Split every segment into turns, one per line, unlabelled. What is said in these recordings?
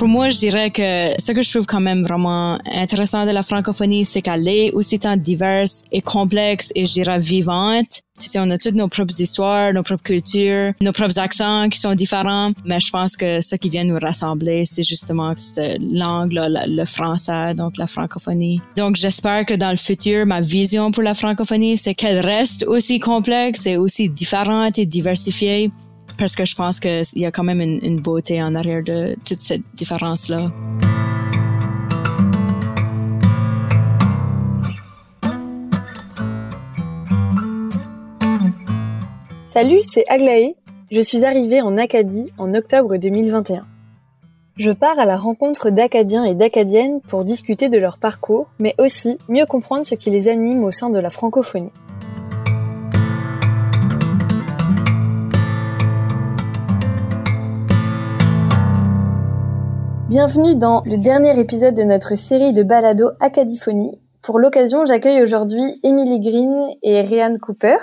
Pour moi, je dirais que ce que je trouve quand même vraiment intéressant de la francophonie, c'est qu'elle est aussi tant diverse et complexe et je dirais vivante. Tu sais, on a toutes nos propres histoires, nos propres cultures, nos propres accents qui sont différents. Mais je pense que ce qui vient nous rassembler, c'est justement cette langue, le français, donc la francophonie. Donc, j'espère que dans le futur, ma vision pour la francophonie, c'est qu'elle reste aussi complexe et aussi différente et diversifiée parce que je pense qu'il y a quand même une, beauté en arrière de toute cette différence-là.
Salut, c'est Aglaé. Je suis arrivée en Acadie en octobre 2021. Je pars à la rencontre d'Acadiens et d'Acadiennes pour discuter de leur parcours, mais aussi mieux comprendre ce qui les anime au sein de la francophonie. Bienvenue dans le dernier épisode de notre série de balado Acadiphonie. Pour l'occasion, j'accueille aujourd'hui Emily Green et Ryan Cooper.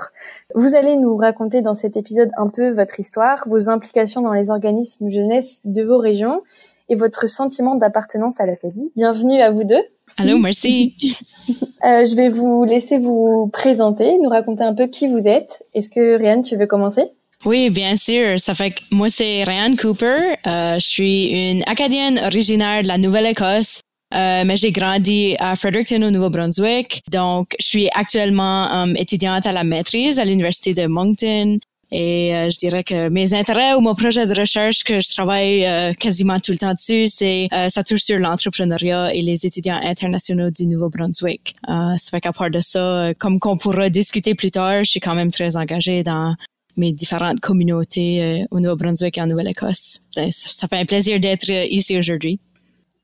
Vous allez nous raconter dans cet épisode un peu votre histoire, vos implications dans les organismes jeunesse de vos régions et votre sentiment d'appartenance à l'Acadie. Bienvenue à vous deux.
Allô, merci.
euh, je vais vous laisser vous présenter, nous raconter un peu qui vous êtes. Est-ce que Ryan, tu veux commencer?
Oui, bien sûr. Ça fait que moi, c'est Ryan Cooper. Euh, je suis une Acadienne originaire de la Nouvelle-Écosse. Euh, mais j'ai grandi à Fredericton au Nouveau-Brunswick. Donc, je suis actuellement um, étudiante à la maîtrise à l'Université de Moncton. Et euh, je dirais que mes intérêts ou mon projet de recherche que je travaille euh, quasiment tout le temps dessus, c'est euh, ça touche sur l'entrepreneuriat et les étudiants internationaux du Nouveau-Brunswick. ça fait qu'à part de ça, comme qu'on pourra discuter plus tard, je suis quand même très engagée dans mes différentes communautés euh, au Nouveau-Brunswick et en Nouvelle-Écosse. Ça, fait un plaisir d'être euh, ici aujourd'hui.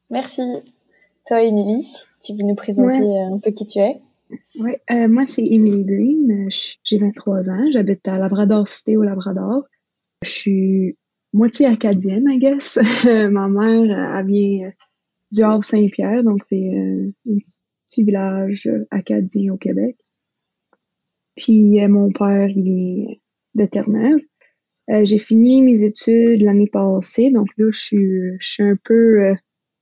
Merci. Toi, Émilie, tu veux nous présenter euh, un peu qui tu es?
Oui, moi, c'est Émilie Green. J'ai 23 ans. J'habite à Labrador Cité au Labrador. Je suis moitié acadienne, I guess. Ma mère, elle vient du Havre-Saint-Pierre, donc c'est un petit village acadien au Québec. Puis mon père, il est de Terre-Neuve. Euh, j'ai fini mes études l'année passée, donc là, je suis, je suis un peu euh,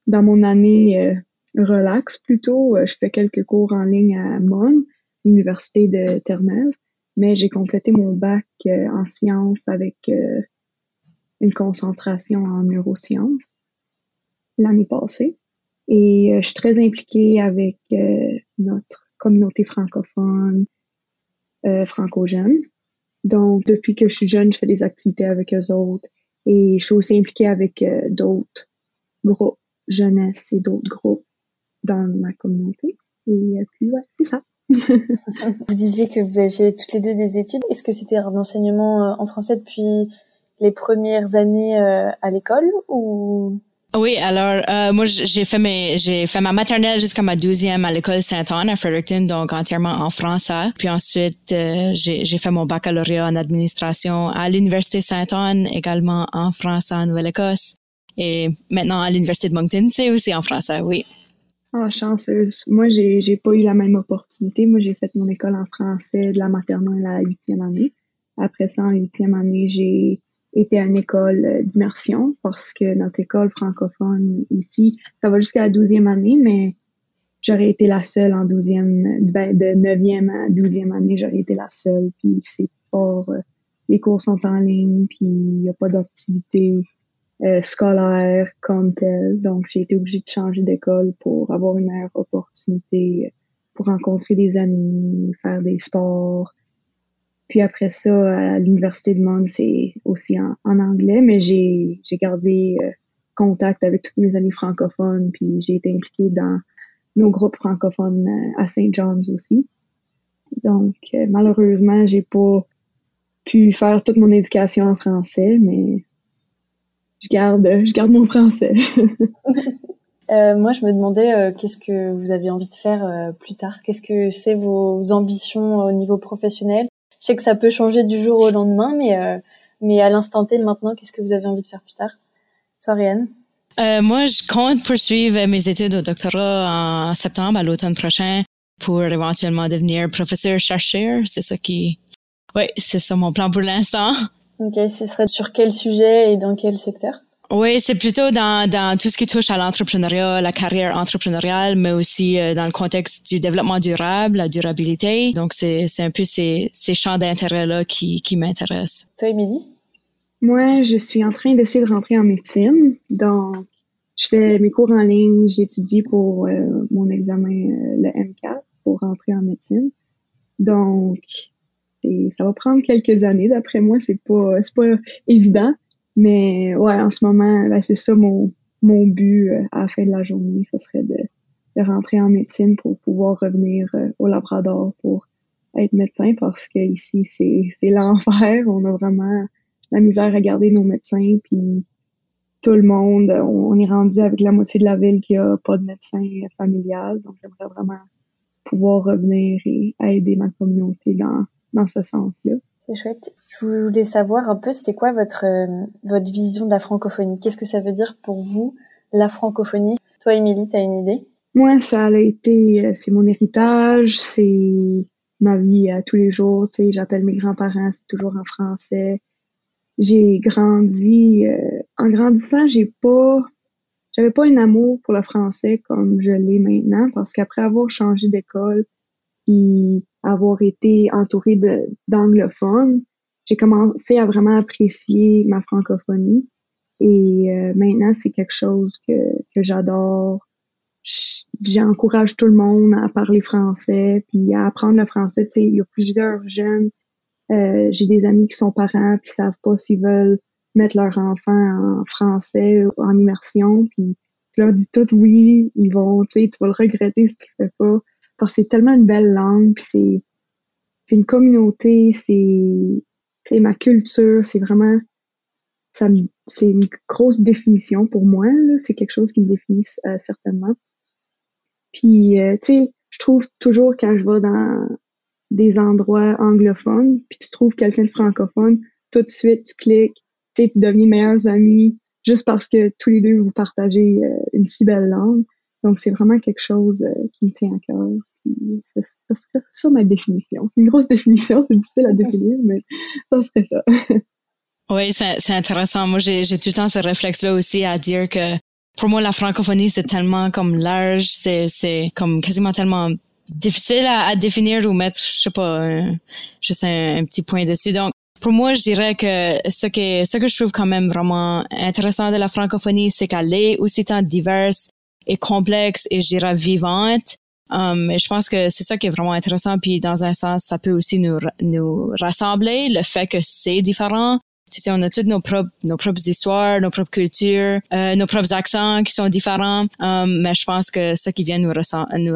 dans mon année euh, relax plutôt. je fais quelques cours en ligne à Mon, l'université de Terre-Neuve, mais j'ai complété mon bac en sciences avec une concentration en neurosciences l'année passée. Et je suis très impliquée avec notre communauté francophone, franco-jeune. Donc, depuis que je suis jeune, je fais des activités avec eux autres et je suis aussi impliquée avec euh, d'autres groupes jeunesse et d'autres groupes dans ma communauté. Et euh, puis, ouais, c'est ça.
vous disiez que vous avez fait toutes les deux des études. Est-ce que c'était un enseignement euh, en français depuis les premières années à l'école ou
oui, alors euh, moi j'ai fait mes j'ai fait ma maternelle jusqu'à ma douzième à l'école Saint-Anne à Fredericton, donc entièrement en français. Puis ensuite euh, j'ai fait mon baccalauréat en administration à l'université Saint-Anne, également en français en Nouvelle-Écosse. Et maintenant à l'université de Moncton, c'est aussi en français, oui.
Oh, chanceuse. Moi, j'ai j'ai pas eu la même opportunité. Moi, j'ai fait mon école en français de la maternelle à la huitième année. Après ça, en huitième année, j'ai était une école euh, d'immersion parce que notre école francophone ici, ça va jusqu'à la douzième année, mais j'aurais été la seule en douzième, ben, de neuvième à douzième année, j'aurais été la seule. Puis c'est pas, euh, les cours sont en ligne, puis il n'y a pas d'activité euh, scolaire comme telle. Donc j'ai été obligée de changer d'école pour avoir une meilleure opportunité pour rencontrer des amis, faire des sports, puis après ça, à l'Université de Monde, c'est aussi en, anglais, mais j'ai, gardé euh, contact avec tous mes amis francophones, puis j'ai été impliquée dans nos groupes francophones euh, à St. John's aussi. Donc, euh, malheureusement, j'ai pas pu faire toute mon éducation en français, mais je garde, je garde mon français.
moi, je me demandais qu'est-ce que vous avez envie de faire plus tard? Qu'est-ce que c'est vos ambitions au niveau professionnel? Je sais que ça peut changer du jour au lendemain, mais, euh, mais à l'instant T, maintenant, qu'est-ce que vous avez envie de faire plus tard? Soriane
euh, Moi, je compte poursuivre mes études au doctorat en septembre, à l'automne prochain, pour éventuellement devenir professeur-chercheur. C'est ça qui... Oui, c'est ça mon plan pour l'instant.
Ok, ce serait sur quel sujet et dans quel secteur?
Oui, c'est plutôt dans, dans tout ce qui touche à l'entrepreneuriat, la carrière entrepreneuriale, mais aussi euh, dans le contexte du développement durable, la durabilité. Donc, c'est, c'est un peu ces, ces champs d'intérêt-là qui, qui m'intéressent.
Toi, Émilie?
Moi, je suis en train d'essayer de rentrer en médecine. Donc, je fais mes cours en ligne, j'étudie pour euh, mon examen, euh, le M4, pour rentrer en médecine. Donc, ça va prendre quelques années, d'après moi, c'est pas, c'est pas évident. Mais ouais, en ce moment, là, c'est ça mon, mon but euh, à la fin de la journée, ce serait de, de rentrer en médecine pour pouvoir revenir euh, au Labrador pour être médecin parce que ici c'est l'enfer. On a vraiment la misère à garder nos médecins puis tout le monde, on, est rendu avec la moitié de la ville qui a pas de médecin familial. Donc j'aimerais vraiment pouvoir revenir et aider ma communauté dans dans ce sens-là.
C'est chouette. Je voulais savoir un peu, c'était quoi votre euh, votre vision de la francophonie? Qu'est-ce que ça veut dire pour vous la francophonie? Toi, Émilie, t'as une idée?
Moi, ça a été, euh, c'est mon héritage, c'est ma vie à tous les jours. Tu sais, j'appelle mes grands-parents, c'est toujours en français. J'ai grandi euh, en grandissant, j'ai pas, j'avais pas un amour pour le français comme je l'ai maintenant parce qu'après avoir changé d'école, avoir été entourée d'anglophones, j'ai commencé à vraiment apprécier ma francophonie. Et euh, maintenant, c'est quelque chose que, que j'adore. J'encourage tout le monde à parler français, puis à apprendre le français. Tu sais, il y a plusieurs jeunes. Euh, j'ai des amis qui sont parents, puis savent pas s'ils veulent mettre leur enfant en français ou en immersion. Puis je leur dis tout oui, ils vont, tu sais, vas le regretter si tu le fais pas c'est tellement une belle langue, c'est une communauté, c'est ma culture, c'est vraiment une grosse définition pour moi c'est quelque chose qui me définit euh, certainement. Puis euh, tu sais, je trouve toujours quand je vais dans des endroits anglophones, puis tu trouves quelqu'un de francophone, tout de suite tu cliques, tu deviens meilleurs amis juste parce que tous les deux vous partagez euh, une si belle langue. Donc c'est vraiment quelque chose qui me tient à cœur ça, serait ça ma définition. C'est une grosse définition, c'est difficile à définir, mais ça serait ça.
oui, c'est intéressant. Moi, j'ai tout le temps ce réflexe-là aussi à dire que pour moi, la francophonie, c'est tellement comme large, c'est comme quasiment tellement difficile à, définir ou mettre, je sais pas, juste un, petit point dessus. Donc, pour moi, je dirais que ce que ce que je trouve quand même vraiment intéressant de la francophonie, c'est qu'elle est aussi tant diverse et complexe et je dirais vivante Um, je pense que c'est ça qui est vraiment intéressant. Puis dans un sens, ça peut aussi nous, nous rassembler, le fait que c'est différent. Tu sais, on a toutes nos propres, nos propres histoires, nos propres cultures, euh, nos propres accents qui sont différents. Um, mais je pense que ce qui vient nous,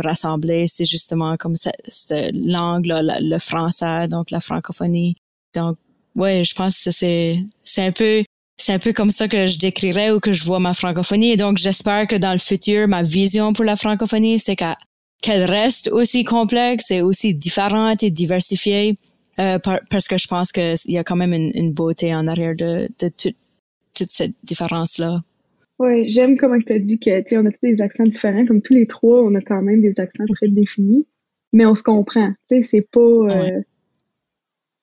rassembler, c'est justement comme cette, langue, là, le français, donc la francophonie. Donc, ouais, je pense que c'est, c'est un peu c'est un peu comme ça que je décrirais ou que je vois ma francophonie. Et donc, j'espère que dans le futur, ma vision pour la francophonie, c'est qu'à qu'elle reste aussi complexe et aussi différente et diversifiée euh, parce que je pense qu'il y a quand même une, beauté en arrière de, de toute cette différence-là.
Oui, j'aime comment tu as dit que tu on a tous des accents différents. Comme tous les trois, on a quand même des accents très définis, mais on se comprend. Tu sais, c'est pas. Euh,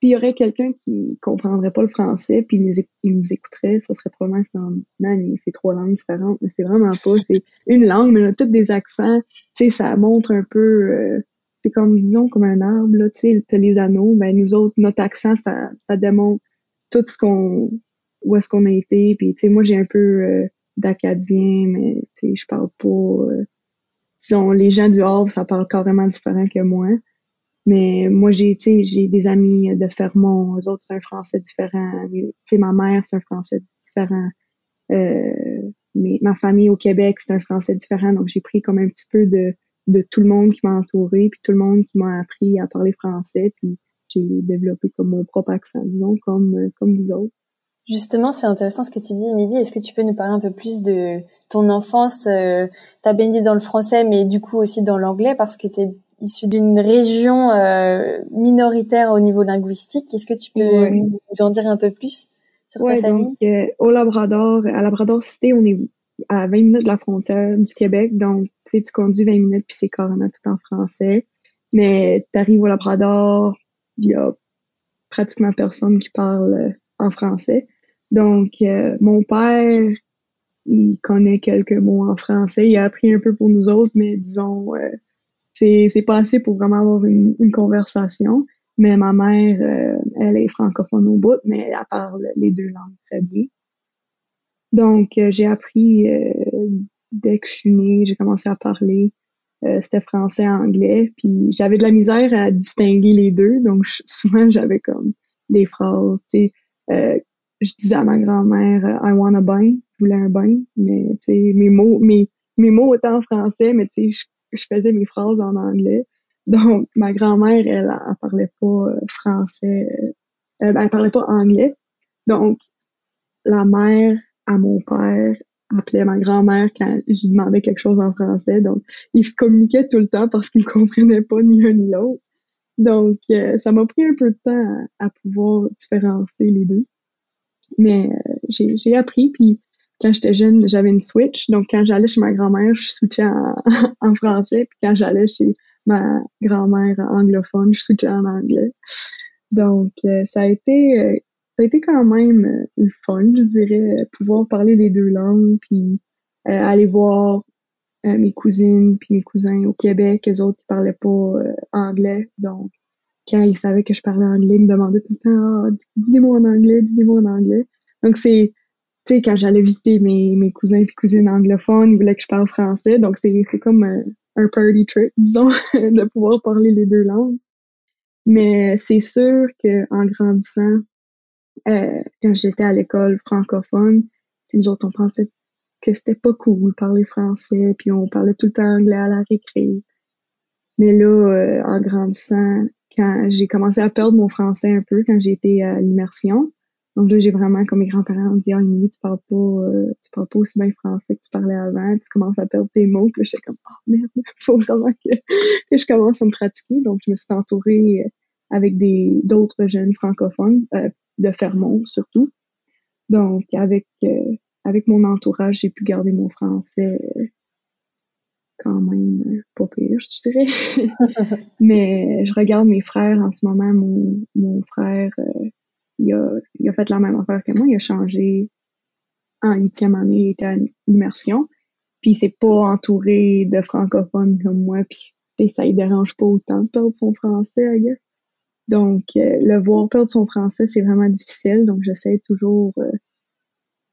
s'il y aurait quelqu'un qui comprendrait pas le français puis il nous écouterait, ça serait probablement comme man, c'est trois langues différentes, mais c'est vraiment pas. C'est une langue, mais on a des accents. Tu sais, ça montre un peu. Euh, c'est comme disons comme un arbre là. Tu sais, les anneaux. Ben nous autres, notre accent, ça, ça démontre tout ce qu'on, où est-ce qu'on a été. Puis tu sais, moi j'ai un peu euh, d'acadien, mais tu sais, je parle pas. Euh, disons, les gens du Havre, ça parle carrément différent que moi. Mais moi, j'ai, j'ai des amis de Fermont, eux autres, c'est un français différent. Sais, ma mère, c'est un français différent. Euh, mais ma famille au Québec, c'est un français différent. Donc, j'ai pris comme un petit peu de, de tout le monde qui m'a entouré, puis tout le monde qui m'a appris à parler français, puis j'ai développé comme mon propre accent, disons, comme, comme vous autres.
Justement, c'est intéressant ce que tu dis, Émilie. Est-ce que tu peux nous parler un peu plus de ton enfance? Euh, T'as baigné dans le français, mais du coup aussi dans l'anglais, parce que t'es issu d'une région euh, minoritaire au niveau linguistique. Est-ce que tu peux nous en dire un peu plus sur ta famille
donc, euh, Au Labrador, à Labrador Cité, on est à 20 minutes de la frontière du Québec. Donc, tu sais, tu conduis 20 minutes puis c'est carrément tout en français. Mais tu arrives au Labrador, il y a pratiquement personne qui parle euh, en français. Donc, mon père, il connaît quelques mots en français. Il a appris un peu pour nous autres, mais disons, c'est, pas assez pour vraiment avoir une, une conversation. Mais ma mère, euh, elle est francophone au bout, mais elle parle les deux langues très bien. Donc, euh, j'ai appris euh, dès que je suis née, j'ai commencé à parler. c'était français, anglais, puis j'avais de la misère à distinguer les deux. Donc, souvent, j'avais comme des phrases, tu sais, je disais à ma grand-mère I want a bain, je voulais un bain, mais tu sais mes mots mes mes mots étaient en français, mais tu sais je, faisais mes phrases en anglais. Donc ma grand-mère elle, elle, parlait pas euh, français, elle, euh, elle parlait pas anglais. Donc la mère à mon père appelait ma grand-mère quand je demandais quelque chose en français. Donc, ils se communiquaient tout le temps parce qu'ils ne comprenaient pas ni un ni l'autre. Donc, euh, ça m'a pris un peu de temps à, pouvoir différencier les deux. Mais j'ai appris, puis quand j'étais jeune, j'avais une Switch. Donc, quand j'allais chez ma grand-mère, je switchais en, en, français. Puis quand j'allais chez ma grand-mère anglophone, je switchais en anglais. Donc, euh, ça a été euh, ça a été quand même le fun, je dirais, pouvoir parler les deux langues, puis aller voir mes cousines puis mes cousins au Québec, les autres, ils parlaient pas anglais. Donc, quand ils savaient que je parlais anglais, ils me demandaient tout le temps, ah, dis-moi en anglais, dis-moi en anglais. Donc, c'est, tu sais, quand j'allais visiter mes, mes cousins et cousines anglophones, ils voulaient que je parle français. Donc, c'est comme un, un, party trick, disons, de pouvoir parler les deux langues. Mais c'est sûr que en grandissant, euh, quand j'étais à l'école francophone, nous autres, on pensait que c'était pas cool parler français, puis on parlait tout le temps anglais à la récré. Mais là, euh, en grandissant, quand j'ai commencé à perdre mon français un peu quand été à l'immersion. Donc là, j'ai vraiment, comme mes grands-parents, dit, ah, oh, tu parles pas, euh, tu parles pas aussi bien français que tu parlais avant, tu commences à perdre tes mots. Puis j'étais comme, oh merde, faut vraiment que, que, je commence à me pratiquer. Donc, je me suis entourée euh, avec des, d'autres jeunes francophones, euh, de Fermont surtout. Donc, avec, avec mon entourage, j'ai pu garder mon français quand même euh, pas pire, je dirais. Mais je regarde mes frères en ce moment. Mon, mon frère, euh, il, a, il a fait la même affaire que moi. Il a changé en huitième année, il était à l'immersion. Puis c'est pas entouré de francophones comme moi. Puis ça ne dérange pas autant de perdre son français, I guess. Donc, euh, le voir perdre son français, c'est vraiment difficile. Donc, j'essaie toujours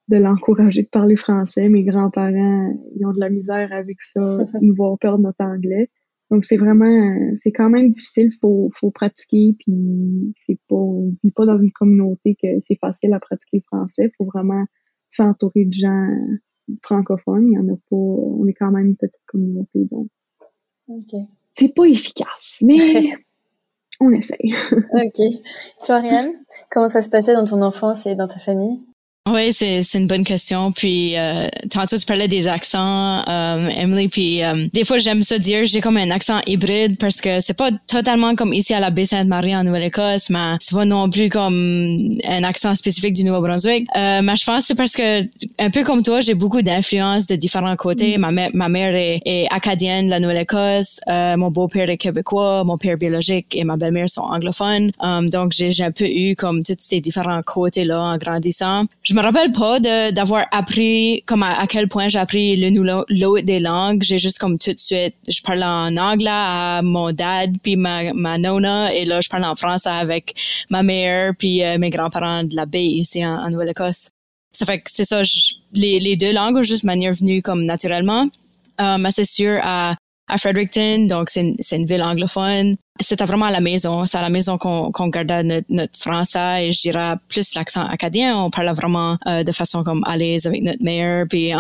de l'encourager de parler français. Mes grands-parents, ils ont de la misère avec ça, nous voir perdre notre anglais. Donc c'est vraiment, c'est quand même difficile, faut, faut pratiquer, puis c'est pas, on vit pas dans une communauté que c'est facile à pratiquer le français. Faut vraiment s'entourer de gens francophones. Il y en a pas, on est quand même une petite communauté, donc. C'est pas efficace, mais on essaye.
ok. Floriane, comment ça se passait dans ton enfance et dans ta famille?
Oui, c'est c'est une bonne question. Puis euh, tantôt tu parlais des accents, euh, Emily. Puis euh, des fois j'aime ça dire j'ai comme un accent hybride parce que c'est pas totalement comme ici à la baie Sainte-Marie en Nouvelle-Écosse, mais c'est pas non plus comme un accent spécifique du Nouveau-Brunswick. Euh, mais je pense que c'est parce que un peu comme toi, j'ai beaucoup d'influence de différents côtés. Mm. Ma mère ma mère est, est acadienne de la Nouvelle-Écosse, euh, mon beau-père est québécois, mon père biologique et ma belle-mère sont anglophones. Um, donc j'ai j'ai un peu eu comme tous ces différents côtés là en grandissant. Je me rappelle pas d'avoir appris comme à, quel point j'ai appris le l'autre des langues. J'ai juste comme tout de suite, je parle en anglais à mon dad puis ma, ma nonna et là je parle en français avec ma mère puis euh, mes grands-parents de la baie ici en, Nouvelle-Écosse. Ça fait que c'est ça, les, les deux langues juste manière venue comme naturellement. Euh, mais c'est sûr à à Fredericton, donc c'est une, une, ville anglophone. C'était vraiment à la maison. C'est à la maison qu'on qu'on gardait notre, notre, français et je dirais plus l'accent acadien. On parlait vraiment euh, de façon comme à l'aise avec notre mère. Puis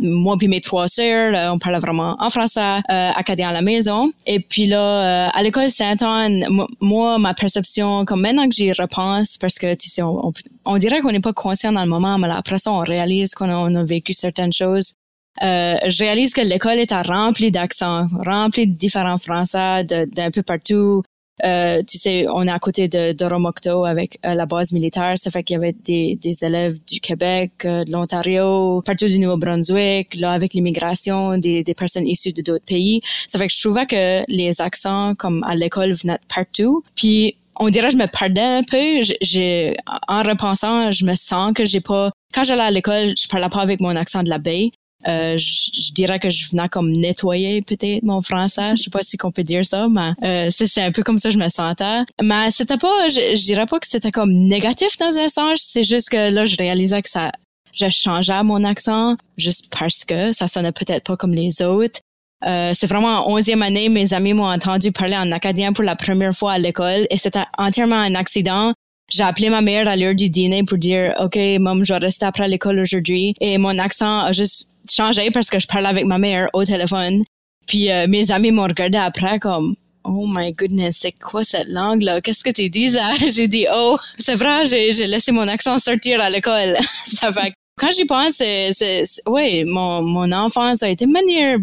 moi puis mes trois sœurs, on parlait vraiment en français euh, acadien à la maison. Et puis là, euh, à l'école Saint-Anne, moi, ma perception, comme maintenant que j'y repense, parce que tu sais, on, on, dirait qu'on n'est pas conscient dans le moment, mais après ça, on réalise qu'on a, a vécu certaines choses. Euh, je réalise que l'école est remplie d'accents, remplie de différents français d'un peu partout. Euh, tu sais, on est à côté de, de Romocto avec euh, la base militaire. Ça fait qu'il y avait des, des élèves du Québec, euh, de l'Ontario, partout du Nouveau-Brunswick. Là, avec l'immigration, des, des personnes issues de d'autres pays. Ça fait que je trouvais que les accents, comme à l'école, venaient partout. Puis on dirait que je me perdais un peu. J'ai, en repensant, je me sens que j'ai pas quand j'allais à l'école, je parlais pas avec mon accent de la baie. Euh, je, dirais que je venais comme nettoyer peut-être mon français. Je sais pas si qu'on peut dire ça, mais euh, c'est un peu comme ça que je me sentais. Mais c'était pas, je, je dirais pas que c'était comme négatif dans un sens. C'est juste que là, je réalisais que ça, je changeais mon accent juste parce que ça sonnait peut-être pas comme les autres. Euh, c'est vraiment en onzième année, mes amis m'ont entendu parler en acadien pour la première fois à l'école et c'était entièrement un accident. J'ai appelé ma mère à l'heure du dîner pour dire, OK, maman, je vais rester après l'école aujourd'hui. Et mon accent a juste changé parce que je parlais avec ma mère au téléphone. Puis euh, mes amis m'ont regardé après comme, Oh my goodness, c'est quoi cette langue-là? Qu'est-ce que tu dis? J'ai dit, oh, c'est vrai, j'ai laissé mon accent sortir à l'école. ça fait quand j'y pense, c'est, oui, mon, mon enfance a été manière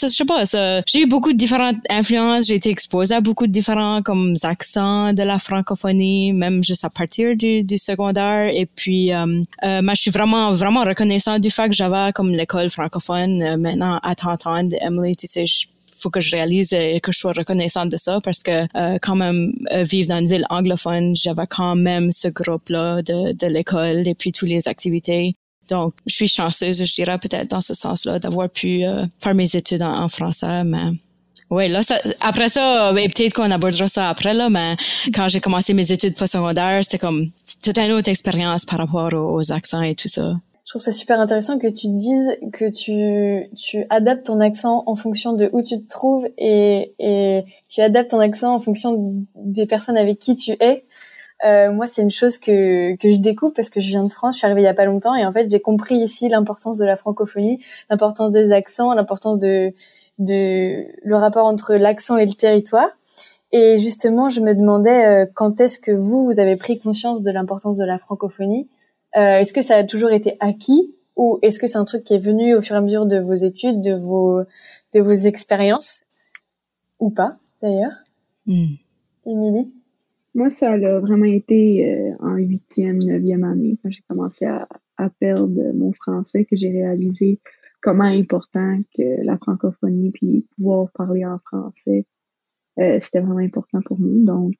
je sais pas, j'ai eu beaucoup de différentes influences, j'ai été exposée à beaucoup de différents comme accents de la francophonie, même juste à partir du, du secondaire. Et puis, euh, euh, je suis vraiment, vraiment reconnaissante du fait que j'avais comme l'école francophone. Euh, maintenant, à t'entendre, Emily, tu sais, faut que je réalise et que je sois reconnaissante de ça parce que euh, quand même euh, vivre dans une ville anglophone, j'avais quand même ce groupe-là de, de l'école et puis toutes les activités. Donc, je suis chanceuse, je dirais peut-être dans ce sens-là, d'avoir pu euh, faire mes études en, français, mais oui, là, ça, après ça, peut-être qu'on abordera ça après, là, mais quand j'ai commencé mes études postsecondaires, c'était comme toute une autre expérience par rapport aux, accents et tout ça.
Je trouve ça super intéressant que tu dises que tu, tu adaptes ton accent en fonction de où tu te trouves et, et tu adaptes ton accent en fonction des personnes avec qui tu es. Euh, moi, c'est une chose que, que je découvre parce que je viens de France, je suis arrivée il y a pas longtemps et en fait, j'ai compris ici l'importance de la francophonie, l'importance des accents, l'importance de, de le rapport entre l'accent et le territoire. Et justement, je me demandais euh, quand est-ce que vous, vous avez pris conscience de l'importance de la francophonie? Euh, est-ce que ça a toujours été acquis ou est-ce que c'est un truc qui est venu au fur et à mesure de vos études, de vos, de vos expériences? Ou pas d'ailleurs?
Mmh.
Moi, ça a vraiment été euh, en huitième, neuvième année, quand j'ai commencé à, perdre mon français, que j'ai réalisé comment important que la francophonie, puis pouvoir parler en français, euh, c'était vraiment important pour nous. Donc,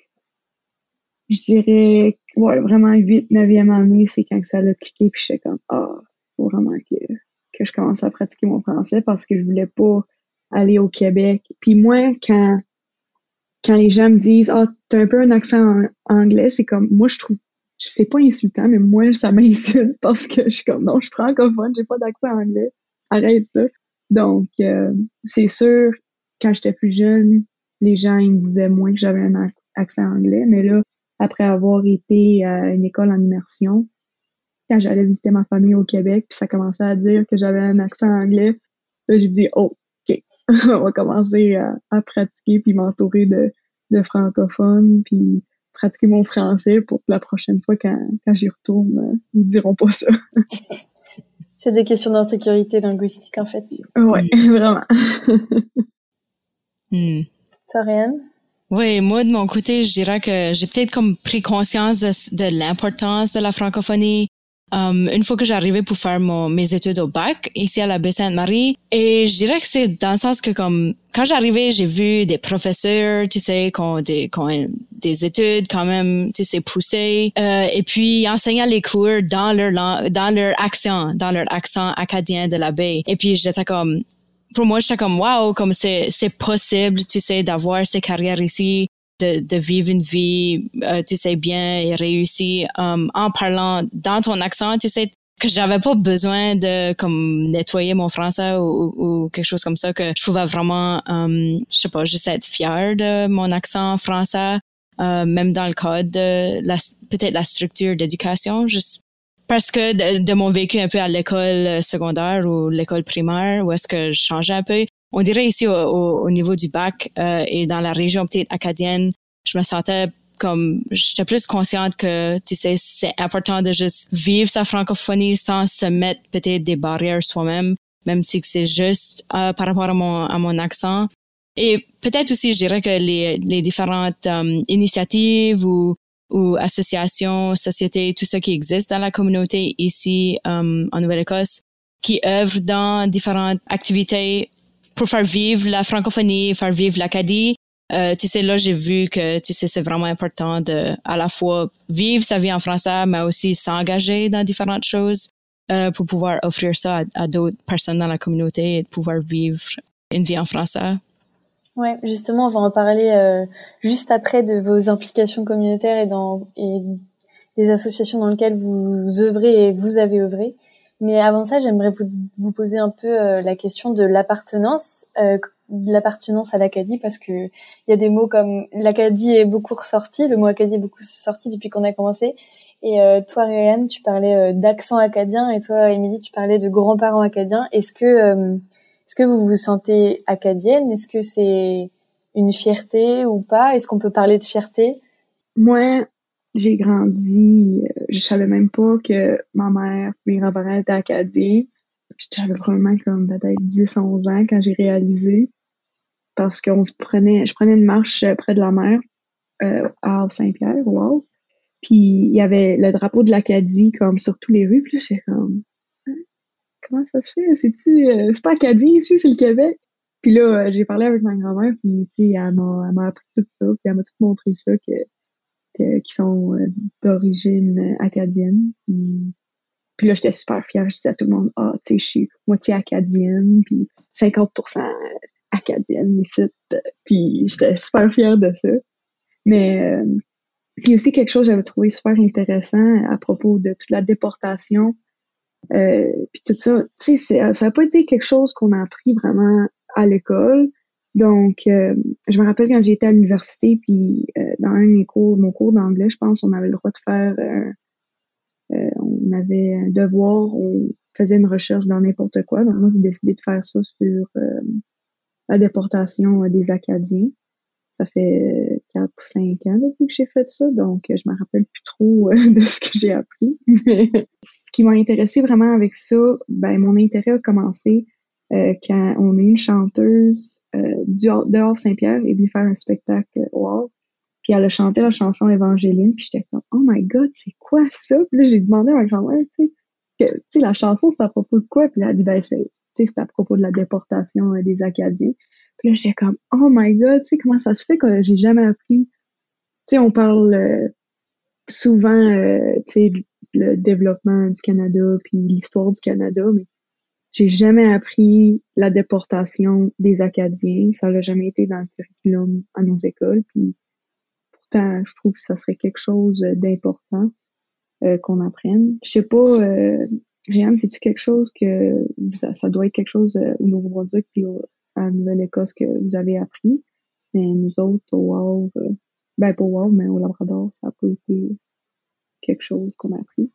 je dirais, ouais, vraiment huit, neuvième année, c'est quand ça a cliqué, puis j'étais comme, ah, oh, faut vraiment que, que je commence à pratiquer mon français parce que je voulais pas aller au Québec. Puis moi, quand quand les gens me disent ah t'as un peu un accent anglais c'est comme moi je trouve c'est pas insultant mais moi ça m'insulte parce que je suis comme non je suis francophone j'ai pas d'accent anglais. Arrête ça. Donc euh, c'est sûr quand j'étais plus jeune les gens ils me disaient moins que j'avais un accent anglais. Mais là après avoir été à une école en immersion quand j'allais visiter ma famille au Québec puis ça commençait à dire que j'avais un accent anglais là j'ai dit oh on va commencer à, pratiquer puis m'entourer de, de francophones puis pratiquer mon français pour que la prochaine fois quand, quand j'y retourne, euh, ils ne diront pas ça.
C'est des questions d'insécurité linguistique en fait.
Ouais, vraiment.
hmm. Oui, moi de mon côté, je dirais que j'ai peut-être comme pris conscience de, de l'importance de la francophonie Um, une fois que j'arrivais pour faire mon, mes études au bac ici à la baie Sainte-Marie. Et je dirais que c'est dans le sens que comme quand j'arrivais, j'ai vu des professeurs, tu sais, qui ont des, qui ont des études quand même, tu sais, poussées, euh, et puis ils enseignaient les cours dans leur dans leur accent, dans leur accent acadien de la baie. Et puis j'étais comme, pour moi, j'étais comme, wow, comme c'est, c'est possible, tu sais, d'avoir ces carrières ici de, de vivre une vie, euh, tu sais, bien et réussie um, en parlant dans ton accent, tu sais, que j'avais pas besoin de comme nettoyer mon français ou, ou, quelque chose comme ça, que je pouvais vraiment, um, je sais pas, juste être fière de mon accent français, euh, même dans le cadre de la, peut-être la structure d'éducation, juste parce que de, de, mon vécu un peu à l'école secondaire ou l'école primaire, où est-ce que je changeais un peu, on dirait ici au, niveau du bac euh, et dans la région peut-être acadienne, je me sentais comme j'étais plus consciente que tu sais c'est important de juste vivre sa francophonie sans se mettre peut-être des barrières soi-même même si c'est juste euh, par rapport à mon à mon accent. Et peut-être aussi je dirais que les les différentes euh, initiatives ou ou associations, sociétés, tout ce qui existe dans la communauté ici en Nouvelle-Écosse, qui œuvrent dans différentes activités pour faire vivre la francophonie, faire vivre l'Acadie. Euh, tu sais, là, j'ai vu que, tu sais, c'est vraiment important de, à la fois vivre sa vie en français, mais aussi s'engager dans différentes choses euh, pour pouvoir offrir ça à, d'autres personnes dans la communauté et de pouvoir vivre une vie en français.
Ouais, justement, on va en parler euh, juste après de vos implications communautaires et dans et les associations dans lesquelles vous œuvrez et vous avez œuvré. Mais avant ça, j'aimerais vous, vous poser un peu euh, la question de l'appartenance, euh, de l'appartenance à l'Acadie, parce que il y a des mots comme l'Acadie est beaucoup ressorti, le mot Acadie est beaucoup sorti depuis qu'on a commencé. Et euh, toi, Réanne, tu parlais d'accent acadien, et toi, Émilie, tu parlais de grands-parents acadiens. Est-ce que, est-ce que vous vous sentez acadienne? Est-ce que c'est une fierté ou pas? Est-ce qu'on peut parler de fierté?
Moi, j'ai grandi, euh, je savais même pas que ma mère, mes grands-parents étaient acadiens. J'avais probablement comme peut-être 10, 11 ans quand j'ai réalisé. Parce qu'on prenait, je prenais une marche près de la mer, euh, à Saint-Pierre, wow. Puis il y avait le drapeau de l'Acadie comme sur tous les rues. Puis j'étais comme, hein? comment ça se fait? C'est-tu, euh, c'est pas Acadie ici, c'est le Québec? Puis là, j'ai parlé avec ma grand-mère, puis tu sais, elle m'a, elle m'a appris tout ça, puis elle m'a tout montré ça, que qui sont euh, d'origine euh, acadienne. Puis, là, j'étais super fière. Je disais à tout le monde, ah, tu sais, je suis moitié acadienne, puis 50% acadienne ici. Puis j'étais super fière de ça. Mais euh, puis aussi quelque chose que j'avais trouvé super intéressant à propos de toute la déportation. Euh, puis tout ça, tu sais, ça n'a pas été quelque chose qu'on a appris vraiment à l'école. Donc, euh, je me rappelle quand j'étais à l'université, puis euh, dans un de mes cours, mon cours d'anglais, je pense, on avait le droit de faire, euh, on avait un devoir, on faisait une recherche dans n'importe quoi. Donc, moi, j'ai décidé de faire ça sur la déportation des Acadiens. Ça fait 4-5 ans depuis que j'ai fait ça, donc je me rappelle plus trop de ce que j'ai appris. Mais ce qui m'a intéressé vraiment avec ça, ben mon intérêt a commencé euh, quand on a une chanteuse euh, du dehors Saint-Pierre est venue faire un spectacle wow. Puis elle a chanté la chanson Évangéline, puis j'étais comme Oh my god, c'est quoi ça? Puis là, j'ai demandé à ma grand-mère, tu sais, la chanson, c'est à propos de quoi? Puis elle a dit ben c'est c'est à propos de la déportation euh, des Acadiens. Puis là, j'étais comme Oh my god, tu sais, comment ça se fait que j'ai jamais appris? Tu sais, on parle euh, souvent, euh, tu sais, le développement du Canada, puis l'histoire du Canada, mais j'ai jamais appris la déportation des Acadiens. Ça n'a jamais été dans le curriculum à nos écoles. Puis pourtant, je trouve que ça serait quelque chose d'important euh, qu'on apprenne. Je sais pas, euh, Rianne, c'est-tu quelque chose que ça, doit être quelque chose euh, au Nouveau-Brunswick puis à Nouvelle-Écosse que vous avez appris. Mais nous autres, au WOW, euh, ben pas au WOW, mais au Labrador, ça n'a pas été quelque chose qu'on a appris.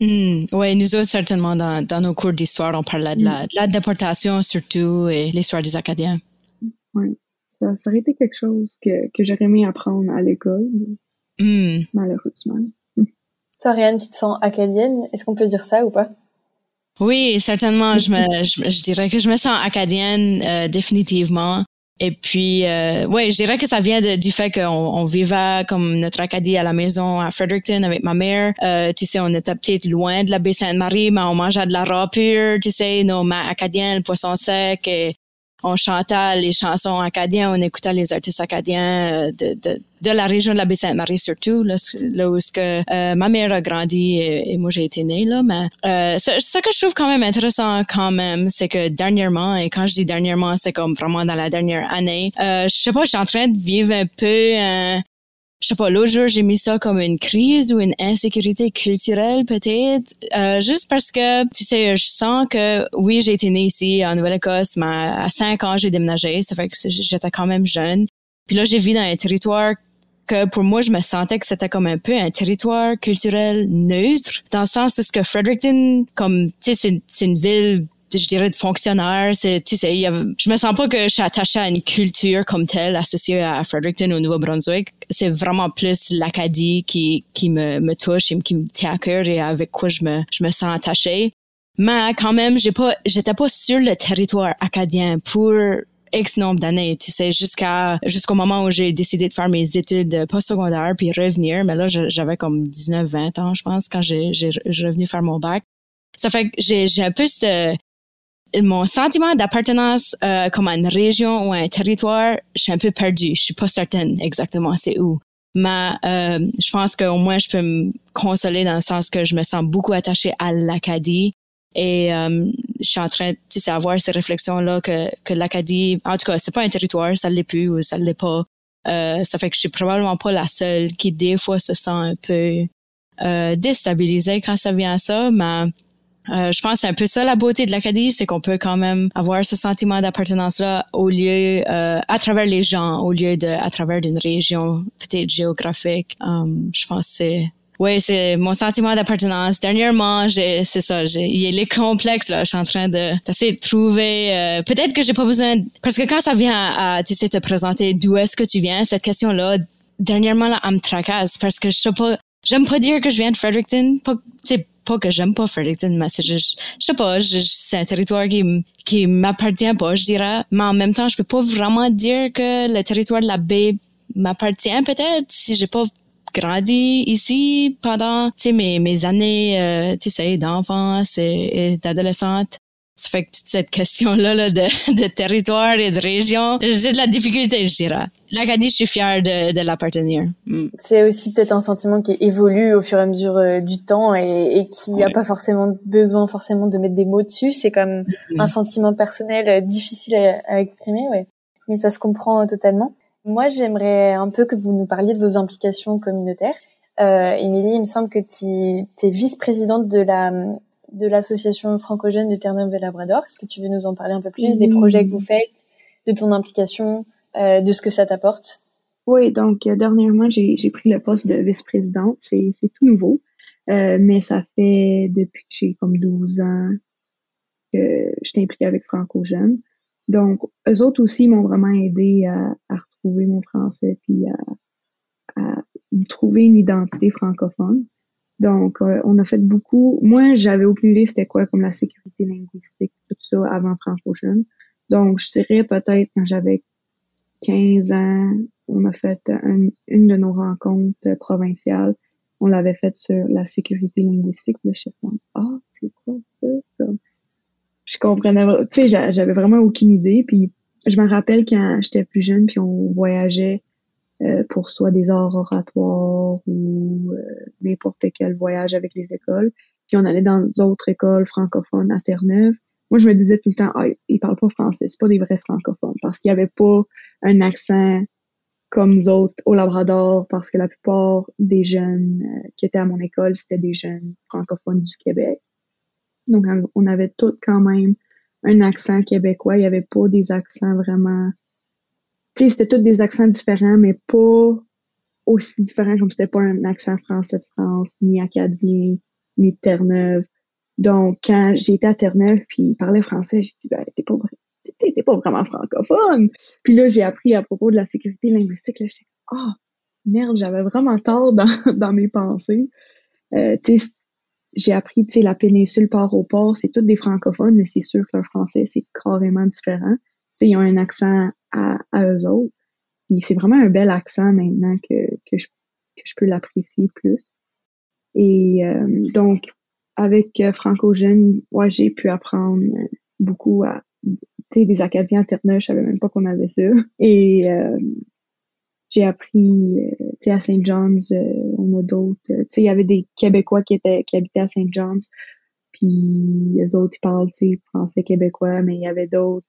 Hmm, oui, nous autres, certainement, dans, dans nos cours d'histoire, on parlait de la, hmm. de la déportation surtout et l'histoire des Acadiens.
Oui, ça, ça aurait été quelque chose que, que j'aurais aimé apprendre à l'école, hmm. malheureusement.
Toi, Rianne, tu te sens acadienne? Est-ce qu'on peut dire ça ou pas?
Oui, certainement. je, me, je, dirais que je me sens acadienne euh, définitivement. Et puis, euh, ouais, je dirais que ça vient de, du fait qu'on on vivait comme notre Acadie à la maison à Fredericton avec ma mère. Euh, tu sais, on était peut-être loin de la baie Sainte-Marie, mais on mangeait de la pure, tu sais, nos mains acadiens, le poisson sec et on chantait les chansons acadiennes, on écoutait les artistes acadiens euh, de, de, de la région de la Baie-Sainte-Marie surtout, là, là où ce que euh, ma mère a grandi et, moi j'ai été née là. Mais euh, ce, que je trouve quand même intéressant quand même, c'est que dernièrement, et quand je dis dernièrement, c'est comme vraiment dans la dernière année, euh, je sais pas, je suis en train de vivre un peu je sais pas, l'autre jour, j'ai mis ça comme une crise ou une insécurité culturelle, peut-être. Euh, juste parce que, tu sais, je sens que, oui, j'ai été née ici, en Nouvelle-Écosse, mais à cinq ans, j'ai déménagé. Ça fait que j'étais quand même jeune. Puis là, j'ai vécu dans un territoire que pour moi, je me sentais que c'était comme un peu un territoire culturel neutre, dans le sens où ce que Fredericton, comme, tu sais, c'est une ville je dirais de fonctionnaire. C'est, tu sais, je me sens pas que je suis attachée à une culture comme telle associée à Fredericton au Nouveau-Brunswick. C'est vraiment plus l'Acadie qui, qui me, touche et qui me tient à cœur et avec quoi je me, je me sens attachée. Mais quand même, j'ai pas, j'étais pas sur le territoire acadien pour X nombre d'années, tu sais, jusqu'à jusqu'au moment où j'ai décidé de faire mes études postsecondaires puis revenir. Mais là, j'avais comme 19, 20 ans, je pense, quand j'ai, j'ai revenu faire mon bac. Ça fait que j'ai un peu ce, mon sentiment d'appartenance euh, comme à une région ou à un territoire, je suis un peu perdue. Je suis pas certaine exactement c'est où. Mais euh, je pense qu'au moins je peux me consoler dans le sens que je me sens beaucoup attachée à l'Acadie et euh, je suis en train de tu sais, avoir ces réflexions là que, que l'Acadie, en tout cas, c'est pas un territoire, ça l'est plus ou ça l'est pas. Euh, ça fait que je suis probablement pas la seule qui des fois se sent un peu euh, déstabilisée quand ça vient à ça, mais euh, je pense c'est un peu ça la beauté de l'Acadie, c'est qu'on peut quand même avoir ce sentiment d'appartenance-là au lieu, euh, à travers les gens, au lieu de, à travers une région peut-être géographique. Um, je pense c'est, oui, c'est mon sentiment d'appartenance. Dernièrement, j'ai, c'est ça, j'ai, il est complexe là. Je suis en train de d'essayer de trouver. Euh, peut-être que j'ai pas besoin, parce que quand ça vient à, tu sais, te présenter d'où est-ce que tu viens, cette question-là, dernièrement là, elle me tracasse parce que je sais pas, j'aime pas dire que je viens de Fredericton, pas, que j'aime pas Fredericton, mais juste, je sais pas, c'est un territoire qui, qui m'appartient pas, je dirais. Mais en même temps, je peux pas vraiment dire que le territoire de la baie m'appartient peut-être si j'ai pas grandi ici pendant, mes, mes années, euh, tu sais, d'enfance et d'adolescente. Ça fait que toute cette question-là là, de, de territoire et de région, j'ai de la difficulté, je dirais. L'Acadie, je suis fière de, de l'appartenir. Mm.
C'est aussi peut-être un sentiment qui évolue au fur et à mesure euh, du temps et, et qui n'a pas forcément besoin forcément de mettre des mots dessus. C'est comme mm. un sentiment personnel euh, difficile à, à, exprimer, ouais. Mais ça se comprend totalement. Moi, j'aimerais un peu que vous nous parliez de vos implications communautaires. Euh, Émilie, il me semble que tu es vice-présidente de la de l'association franco-jeune de Terre-Neuve et Labrador. Est-ce que tu veux nous en parler un peu plus des projets que vous faites, de ton implication, euh, de ce que ça t'apporte?
Oui, donc euh, dernièrement, j'ai pris le poste de vice-présidente. C'est tout nouveau, euh, mais ça fait depuis que j'ai comme 12 ans que je suis impliquée avec Franco-Jeune. Donc, eux autres aussi m'ont vraiment aidé à, à, retrouver mon français puis à, à trouver une identité francophone. Donc, euh, on a fait beaucoup. Moi, j'avais aucune idée c'était quoi comme la sécurité linguistique, tout ça avant franco-jeune. Donc, je dirais peut-être quand j'avais 15 ans, on a fait une de nos rencontres provinciales. On l'avait faite sur la sécurité linguistique. Le chef ah, c'est quoi ça? Je comprenais, tu sais, j'avais vraiment aucune idée. Puis, je me rappelle quand j'étais plus jeune, puis on voyageait euh, pour soit des arts oratoires ou euh, n'importe quel voyage avec les écoles. Puis on allait dans d'autres écoles francophones à Terre-Neuve. Moi, je me disais tout le temps, ah, ils parlent pas français, c'est pas des vrais francophones, parce qu'il y avait pas un accent comme nous autres au Labrador, parce que la plupart des jeunes euh, qui étaient à mon école, c'était des jeunes francophones du Québec. Donc, on avait tous quand même un accent québécois. Il y avait pas des accents vraiment sais, c'était tous des accents différents, mais pas aussi différents comme c'était pas un accent français de France, ni acadien, ni de Terre-Neuve. Donc, quand j'étais à Terre-Neuve, puis il parlait français, j'ai dit, ben, t'es pas, vraiment francophone. Puis là, j'ai appris à propos de la sécurité linguistique, là, j'étais, ah, merde, j'avais vraiment tort dans, mes pensées. Euh, j'ai appris, tu la péninsule par au port, c'est toutes des francophones, mais c'est sûr que leur français, c'est carrément différent. Tu sais, ils ont un accent à, à eux autres. Puis c'est vraiment un bel accent maintenant que, que, je, que je peux l'apprécier plus. Et euh, donc, avec euh, Franco Jeune, ouais, j'ai pu apprendre beaucoup à, tu sais, des Acadiens à je savais même pas qu'on avait ça. Et euh, j'ai appris, tu sais, à St. John's, on a d'autres, tu sais, il y avait des Québécois qui étaient, qui habitaient à St. John's, puis les autres, ils parlent, tu sais, français québécois, mais il y avait d'autres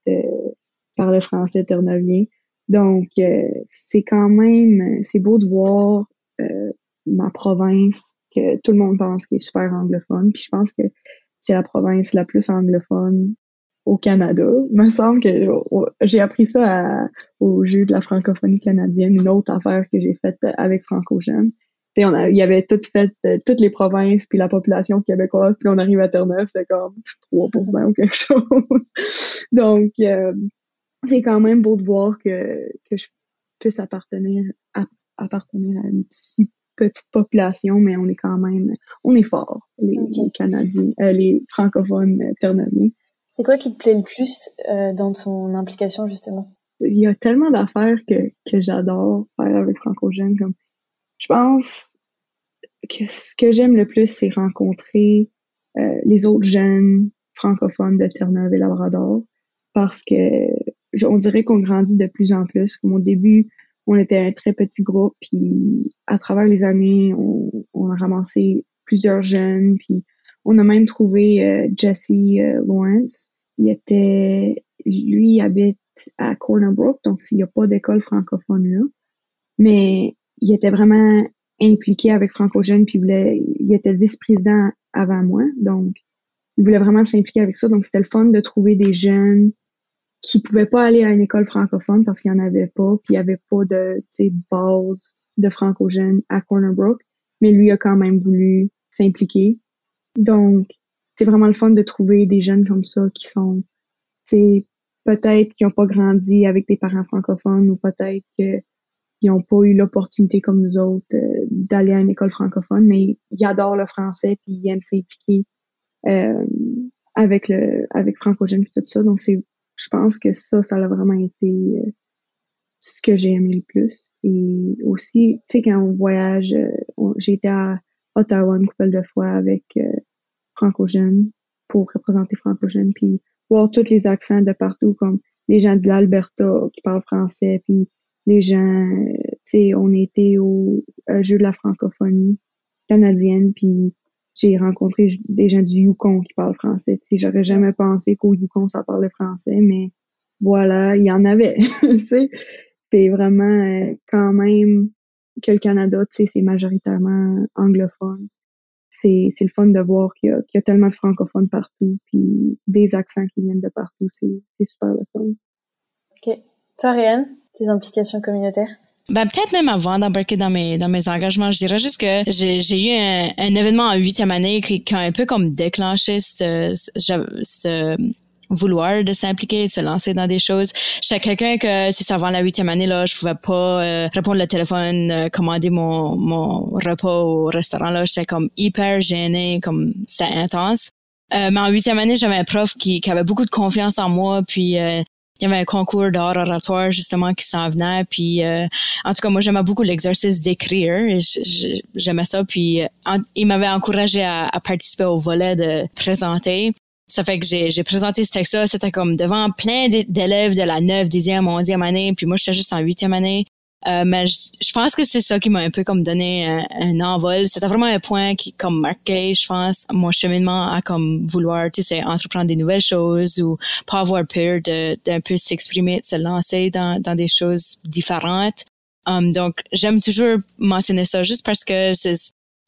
par le français terneuvien. Donc, euh, c'est quand même, c'est beau de voir euh, ma province que tout le monde pense qu'elle est super anglophone. Puis je pense que c'est la province la plus anglophone au Canada. Il me semble que j'ai appris ça au jeu de la francophonie canadienne, une autre affaire que j'ai faite avec Franco Jeune. Il y avait tout fait, euh, toutes les provinces, puis la population québécoise, puis on arrive à Terre-Neuve, c'était comme 3% ou quelque chose. Donc, c'est quand même beau de voir que, que je puisse appartenir à, appartenir à une si petite population, mais on est quand même, on est fort, les, Canadiens, euh, les francophones euh,
C'est quoi qui te plaît le plus euh, dans ton implication, justement?
Il y a tellement d'affaires que, que j'adore faire avec franco Comme, je pense que ce que j'aime le plus, c'est rencontrer euh, les autres jeunes francophones de Terre-Neuve et Labrador parce que on dirait qu'on grandit de plus en plus. Comme au début, on était un très petit groupe, puis à travers les années, on, a ramassé plusieurs jeunes, puis on a même trouvé euh, Jesse euh, Lawrence. Il était, lui, habite à Corner Brook, donc s'il n'y a pas d'école francophone là, mais il était vraiment impliqué avec Franco Jeune, puis il, voulait, il était vice-président avant moi, donc il voulait vraiment s'impliquer avec ça. Donc c'était le fun de trouver des jeunes qui pouvaient pas aller à une école francophone parce qu'il y en avait pas, puis il y avait pas de base de franco jeune à Corner Brook, mais lui a quand même voulu s'impliquer. Donc, c'est vraiment le fun de trouver des jeunes comme ça qui sont, c'est peut-être qui n'ont pas grandi avec des parents francophones ou peut-être qu'ils n'ont pas eu l'opportunité comme nous autres euh, d'aller à une école francophone, mais ils adorent le français puis ils aiment s'impliquer euh, avec le avec franco jeune tout ça. Donc c'est je pense que ça, ça a vraiment été euh, ce que j'ai aimé le plus. Et aussi, tu sais, quand on voyage, euh, j'ai été à Ottawa une couple de fois avec euh, Franco pour représenter Franco Jeune, puis voir tous les accents de partout, comme les gens de l'Alberta qui parlent français, puis les gens, tu sais, on était au jeu de la francophonie canadienne, puis j'ai rencontré des gens du Yukon qui parlent français. Tu sais, j'aurais jamais pensé qu'au Yukon ça parlait français, mais voilà, il y en avait. tu sais, c'est vraiment euh, quand même que le Canada, tu sais, c'est majoritairement anglophone. C'est le fun de voir qu'il y, a, y a tellement de francophones partout, puis des accents qui viennent de partout. C'est super le fun.
Ok. Toi, Rianne, tes implications communautaires?
Ben, peut-être même avant d'embarquer dans mes, dans mes engagements, je dirais juste que j'ai, j'ai eu un, un, événement en huitième année qui, qui, a un peu comme déclenché ce, ce, ce vouloir de s'impliquer, de se lancer dans des choses. J'étais quelqu'un que, si ça avant la huitième année, là, je pouvais pas euh, répondre le téléphone, euh, commander mon, mon repas au restaurant, là. J'étais comme hyper gênée, comme c'est intense. Euh, mais en huitième année, j'avais un prof qui, qui avait beaucoup de confiance en moi, puis euh, il y avait un concours d'art oratoire justement qui s'en venait puis euh, en tout cas moi j'aimais beaucoup l'exercice d'écrire j'aimais ça puis euh, il m'avait encouragé à, participer au volet de présenter ça fait que j'ai présenté ce texte-là, c'était comme devant plein d'élèves de la 9, 10e, 11e année, puis moi j'étais juste en 8e année. Euh, mais je, pense que c'est ça qui m'a un peu comme donné un, envol. C'était vraiment un point qui comme marqué, je pense, mon cheminement à comme vouloir, tu sais, entreprendre des nouvelles choses ou pas avoir peur de d'un peu s'exprimer, de se lancer dans, dans des choses différentes. Um, donc, j'aime toujours mentionner ça juste parce que c'est,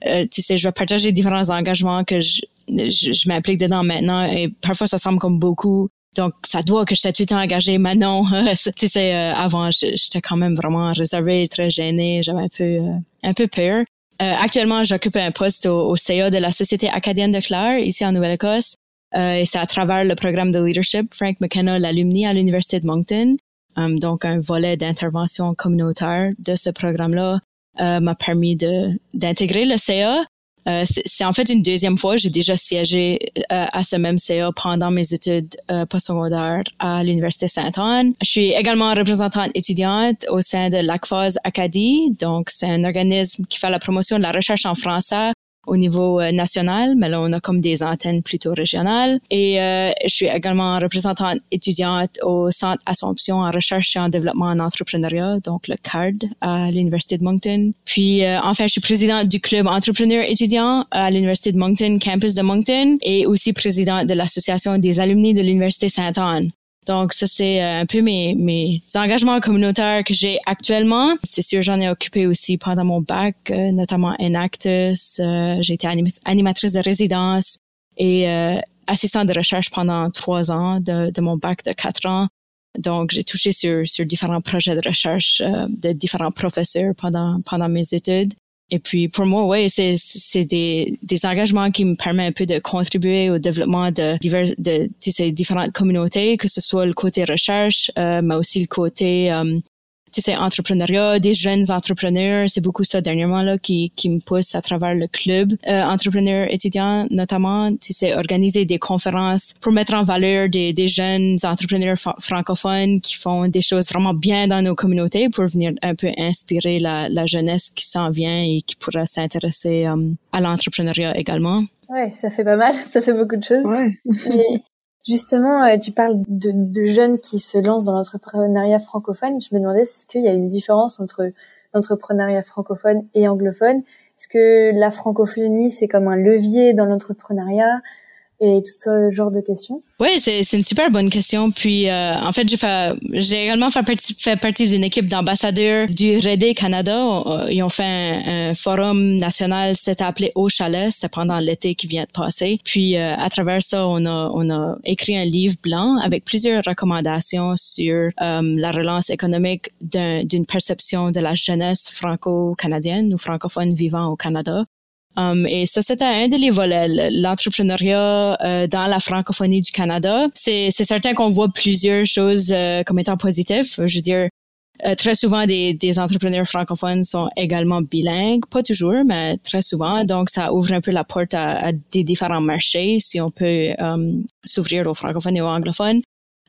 euh, tu sais, je vais partager différents engagements que je, je, je m'implique dedans maintenant et parfois ça semble comme beaucoup donc, ça doit que j'étais tout le temps engagée. Mais non, tu sais, euh, avant, j'étais quand même vraiment réservée, très gênée. J'avais un peu, euh, un peu peur. Euh, actuellement, j'occupe un poste au, CA de la Société acadienne de Clare, ici en Nouvelle-Écosse. et c'est à travers le programme de leadership Frank McKenna, l'alumni à l'Université de Moncton. donc, un volet d'intervention communautaire de ce programme-là m'a permis de d'intégrer le CA euh, c'est en fait une deuxième fois. J'ai déjà siégé euh, à ce même CA pendant mes études euh, postsecondaires à l'Université Sainte-Anne. Je suis également représentante étudiante au sein de l'ACFAS Acadie. Donc, c'est un organisme qui fait la promotion de la recherche en français au niveau euh, national, mais là, on a comme des antennes plutôt régionales. Et euh, je suis également représentante étudiante au Centre Assomption en recherche et en développement en entrepreneuriat, donc le CARD à l'Université de Moncton. Puis, euh, enfin, je suis présidente du club entrepreneur étudiant à l'Université de Moncton, campus de Moncton, et aussi présidente de l'Association des alumni de l'Université Sainte-Anne. Donc, ça, c'est euh, un peu mes, mes engagements communautaires que j'ai actuellement. C'est sûr, j'en ai occupé aussi pendant mon bac, euh, notamment Enactus. Euh, j'ai été animatrice de résidence et assistante de recherche pendant trois ans de, de, mon bac de quatre ans. Donc, j'ai touché sur, sur différents projets de recherche de différents professeurs pendant, pendant mes études. Et puis pour moi, ouais, c'est c'est des des engagements qui me permettent un peu de contribuer au développement de divers de tu sais différentes communautés, que ce soit le côté recherche, euh, mais aussi le côté euh, tu sais, entrepreneuriat, des jeunes entrepreneurs. C'est beaucoup ça dernièrement là qui, qui me pousse à travers le club euh, entrepreneur étudiant, notamment, tu sais, organiser des conférences pour mettre en valeur des, des jeunes entrepreneurs francophones qui font des choses vraiment bien dans nos communautés pour venir un peu inspirer la, la jeunesse qui s'en vient et qui pourra s'intéresser euh, à l'entrepreneuriat également.
Ouais, ça fait pas mal, ça fait beaucoup de choses.
Ouais.
Justement, euh, tu parles de, jeunes qui se lancent dans l'entrepreneuriat francophone. Je me demandais est-ce qu'il y a une différence entre l'entrepreneuriat francophone et anglophone? Est-ce que la francophonie, c'est comme un levier dans l'entrepreneuriat? Et tout ce genre de questions?
Oui, c'est, une super bonne question. Puis, euh, en fait, j'ai également fait partie, fait partie d'une équipe d'ambassadeurs du REDE Canada. Euh, ils ont fait un, forum national, c'était appelé Au Chalet, c'était pendant l'été qui vient de passer. Puis, euh, à travers ça, on a, on a écrit un livre blanc avec plusieurs recommandations sur la relance économique d'une perception de la jeunesse franco-canadienne ou francophone vivant au Canada. Um, et ça, c'était un des volets, l'entrepreneuriat euh, dans la francophonie du Canada. C'est certain qu'on voit plusieurs choses euh, comme étant positives. Je veux dire, euh, très souvent, des, des, entrepreneurs francophones sont également bilingues, pas toujours, mais très souvent. Donc, ça ouvre un peu la porte à, à des différents marchés, si on peut um, s'ouvrir aux francophones et aux anglophones.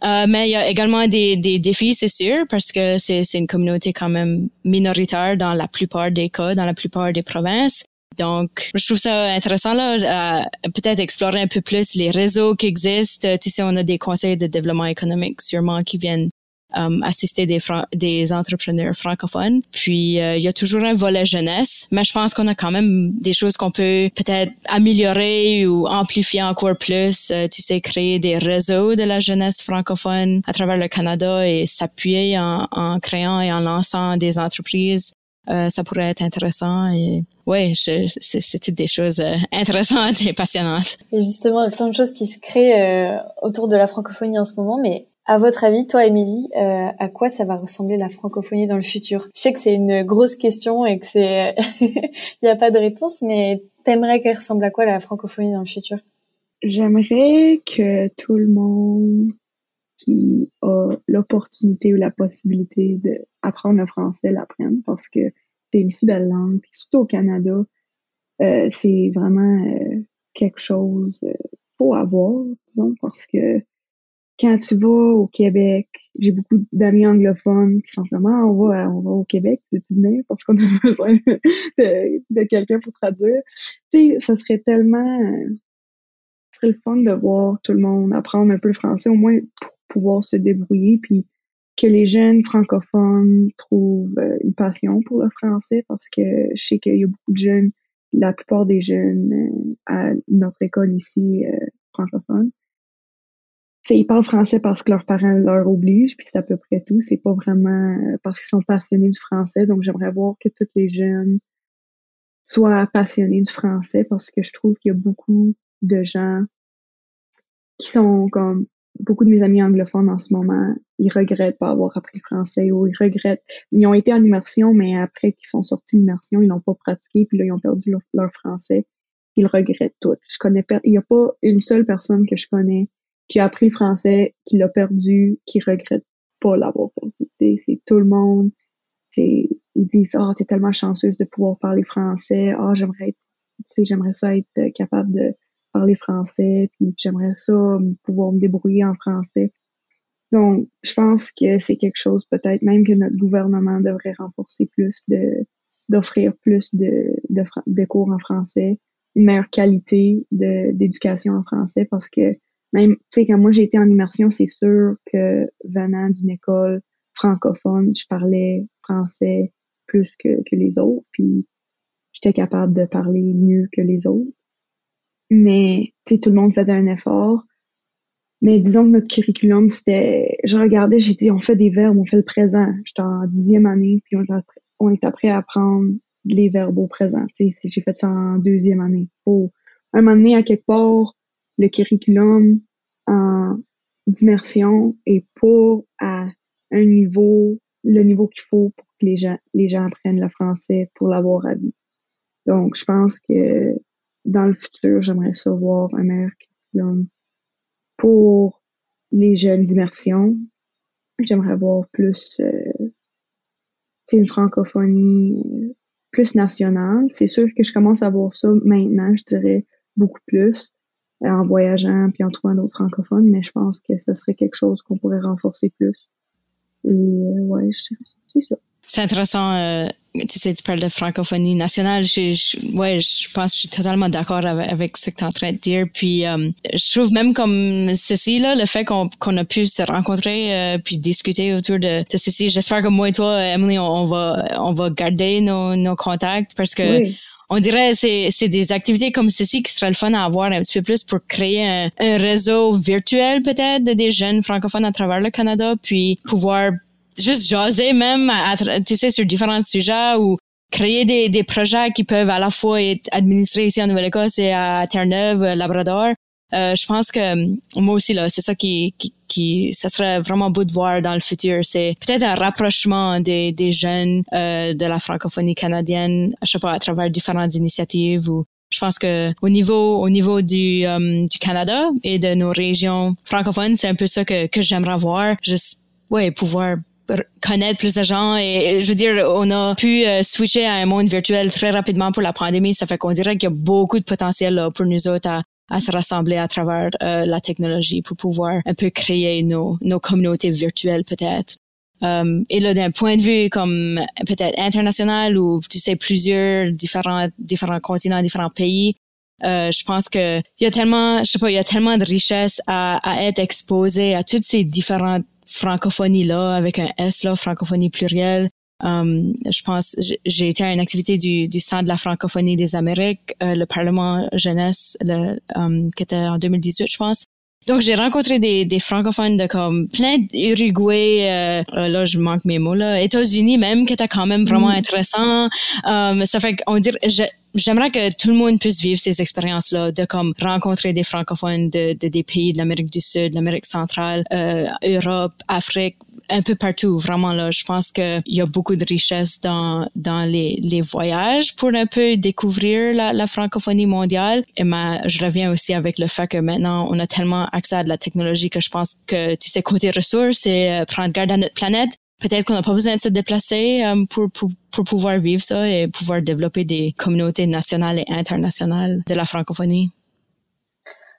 Euh, mais il y a également des, des défis, c'est sûr, parce que c'est une communauté quand même minoritaire dans la plupart des cas, dans la plupart des provinces. Donc, je trouve ça intéressant là, peut-être explorer un peu plus les réseaux qui existent. Tu sais, on a des conseils de développement économique sûrement qui viennent um, assister des, des entrepreneurs francophones. Puis, euh, il y a toujours un volet jeunesse, mais je pense qu'on a quand même des choses qu'on peut peut-être améliorer ou amplifier encore plus. Euh, tu sais, créer des réseaux de la jeunesse francophone à travers le Canada et s'appuyer en, en créant et en lançant des entreprises euh, ça pourrait être intéressant et ouais, c'est toutes des choses euh, intéressantes et passionnantes.
Et justement, il y a plein de choses qui se créent euh, autour de la francophonie en ce moment, mais à votre avis, toi, Émilie, à quoi ça va ressembler la francophonie dans le futur? Je sais que c'est une grosse question et que c'est, il n'y a pas de réponse, mais t'aimerais qu'elle ressemble à quoi la francophonie dans le futur?
J'aimerais que tout le monde qui a l'opportunité ou la possibilité d'apprendre le français l'apprenne parce que c'est une si belle langue. Puis surtout au Canada, euh, c'est vraiment euh, quelque chose euh, faut avoir, disons, parce que quand tu vas au Québec, j'ai beaucoup d'amis anglophones qui sont vraiment on va, on va au Québec, tu veux-tu venir? Parce qu'on a besoin de, de quelqu'un pour traduire. Tu sais, ça serait tellement ce serait le fun de voir tout le monde apprendre un peu le français, au moins pouvoir se débrouiller, puis que les jeunes francophones trouvent euh, une passion pour le français parce que je sais qu'il y a beaucoup de jeunes, la plupart des jeunes euh, à notre école ici euh, francophone, c'est ils parlent français parce que leurs parents leur obligent, puis c'est à peu près tout. C'est pas vraiment parce qu'ils sont passionnés du français. Donc j'aimerais voir que tous les jeunes soient passionnés du français parce que je trouve qu'il y a beaucoup de gens qui sont comme beaucoup de mes amis anglophones en ce moment, ils regrettent pas avoir appris le français ou ils regrettent. Ils ont été en immersion, mais après qu'ils sont sortis d'immersion, ils n'ont pas pratiqué, puis là, ils ont perdu leur, français. Ils regrettent tout. Je connais il n'y a pas une seule personne que je connais qui a appris le français, qui l'a perdu, qui regrette pas l'avoir perdu. C'est tout le monde. Ils disent, ah, t'es tellement chanceuse de pouvoir parler français. Ah, oh, j'aimerais, j'aimerais ça être capable de parler français, puis j'aimerais ça pouvoir me débrouiller en français. Donc, je pense que c'est quelque chose peut-être même que notre gouvernement devrait renforcer plus de d'offrir plus de, de, de, cours en français, une meilleure qualité d'éducation en français parce que même, tu sais, quand moi j'ai été en immersion, c'est sûr que venant d'une école francophone, je parlais français plus que, que les autres, puis j'étais capable de parler mieux que les autres mais tout le monde faisait un effort. Mais disons que notre curriculum, c'était, je regardais, j'ai dit, on fait des verbes, on fait le présent. J'étais en dixième année, puis on, on est après à apprendre les verbes au présent. J'ai fait ça en deuxième année. Pour un moment donné, à quelque part, le curriculum en d'immersion est pas à un niveau, le niveau qu'il faut pour que les gens, les gens apprennent le français pour l'avoir à vie. Donc, je pense que dans le futur, j'aimerais savoir un meilleur curriculum pour les jeunes d'immersion. J'aimerais voir plus euh, une francophonie euh, plus nationale. C'est sûr que je commence à voir ça maintenant, je dirais beaucoup plus euh, en voyageant puis en trouvant d'autres francophones, mais je pense que ce serait quelque chose qu'on pourrait renforcer plus. Et ouais, c'est ça.
C'est intéressant tu sais, tu parles de francophonie nationale. Je, ouais, je pense que je suis totalement d'accord avec, ce que tu es en train de dire. Puis, euh, je trouve même comme ceci, là, le fait qu'on qu'on a pu se rencontrer euh, puis discuter autour de, de ceci. J'espère que moi et toi, Emily, on, va on va garder nos, nos contacts parce que on dirait c'est c'est des activités comme ceci qui serait le fun à avoir un petit peu plus pour créer un, un réseau virtuel peut-être de des jeunes francophones à travers le Canada puis pouvoir juste jaser même, tu sais, sur différents sujets ou créer des, des projets qui peuvent à la fois être administrés ici en Nouvelle-Écosse et à Terre-Neuve, Labrador. Euh, je pense que euh, moi aussi là, c'est ça qui, qui, qui, ça serait vraiment beau de voir dans le futur. C'est peut-être un rapprochement des, des jeunes euh, de la francophonie canadienne, je sais pas, à travers différentes initiatives ou je pense que au niveau au niveau du euh, du Canada et de nos régions francophones, c'est un peu ça que que j'aimerais voir. Juste ouais, pouvoir connaître plus de gens et je veux dire on a pu euh, switcher à un monde virtuel très rapidement pour la pandémie. Ça fait qu'on dirait qu'il y a beaucoup de potentiel là, pour nous autres à, à se rassembler à travers euh, la technologie pour pouvoir un peu créer nos, nos communautés virtuelles peut-être. Um, et là d'un point de vue comme peut-être international ou tu sais plusieurs différents différents continents différents pays euh, je pense que il y a tellement je sais pas il y a tellement de richesses à, à être exposé à toutes ces différentes francophonie là avec un S là, francophonie plurielle. Um, je pense, j'ai été à une activité du, du Centre de la francophonie des Amériques, euh, le Parlement jeunesse, le, um, qui était en 2018, je pense. Donc j'ai rencontré des, des francophones de comme plein d'Uruguay, euh, euh, là je manque mes mots là, États-Unis même qui était quand même vraiment mm. intéressant. Um, ça fait qu'on dirait, j'aimerais que tout le monde puisse vivre ces expériences là, de comme rencontrer des francophones de, de des pays de l'Amérique du Sud, de l'Amérique centrale, euh, Europe, Afrique, un peu partout, vraiment là. Je pense qu'il y a beaucoup de richesse dans dans les, les voyages pour un peu découvrir la, la francophonie mondiale. Et ma, je reviens aussi avec le fait que maintenant on a tellement accès à de la technologie que je pense que tu sais côté ressources et euh, prendre garde à notre planète. Peut-être qu'on n'a pas besoin de se déplacer euh, pour, pour, pour pouvoir vivre ça et pouvoir développer des communautés nationales et internationales de la francophonie.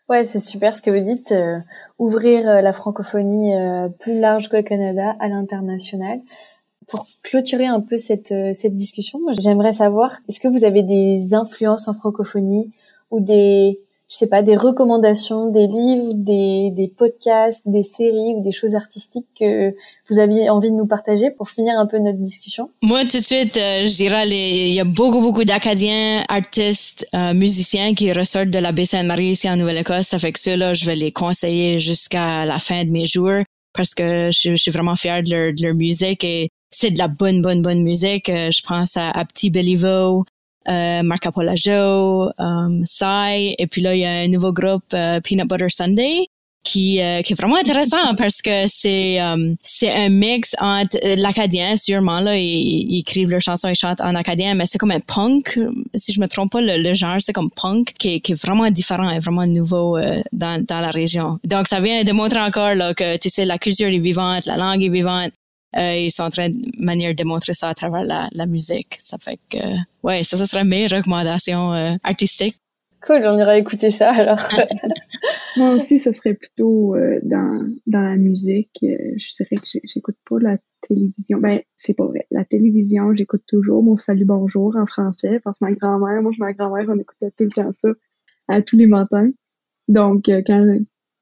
Ouais, c'est super ce que vous dites. Euh, ouvrir euh, la francophonie euh, plus large que le Canada à l'international. Pour clôturer un peu cette, cette discussion, j'aimerais savoir, est-ce que vous avez des influences en francophonie ou des, je sais pas, des recommandations, des livres, des, des podcasts, des séries ou des choses artistiques que vous aviez envie de nous partager pour finir un peu notre discussion?
Moi, tout de suite, euh, je dirais, il y a beaucoup, beaucoup d'Acadiens, artistes, euh, musiciens qui ressortent de la baie Sainte-Marie ici en Nouvelle-Écosse. Ça fait que ceux-là, je vais les conseiller jusqu'à la fin de mes jours parce que je, suis vraiment fière de leur, de leur musique et c'est de la bonne, bonne, bonne musique. Euh, je pense à, à Petit Beliveau, euh, Marc Apolagio, um, Sai, et puis là, il y a un nouveau groupe, euh, Peanut Butter Sunday, qui, euh, qui est vraiment intéressant parce que c'est um, c'est un mix entre euh, l'acadien sûrement là ils, écrivent leurs chansons ils chantent en acadien mais c'est comme un punk si je me trompe pas le, genre c'est comme punk qui est, qui est vraiment différent et vraiment nouveau dans, dans la région. Donc ça vient démontrer encore là que tu sais la culture est vivante la langue est vivante euh, ils sont en train de manière de démontrer ça à travers la, la musique. Ça fait que, ouais, ça, ça serait mes recommandations euh, artistiques.
Cool, on ira écouter ça alors.
Moi aussi, ce serait plutôt euh, dans, dans la musique. je dirais que j'écoute pas la télévision. Ben, c'est pas vrai. La télévision, j'écoute toujours mon salut bonjour en français parce que ma grand-mère, moi, je ma grand-mère, on écoutait tout le temps ça à tous les matins. Donc, quand,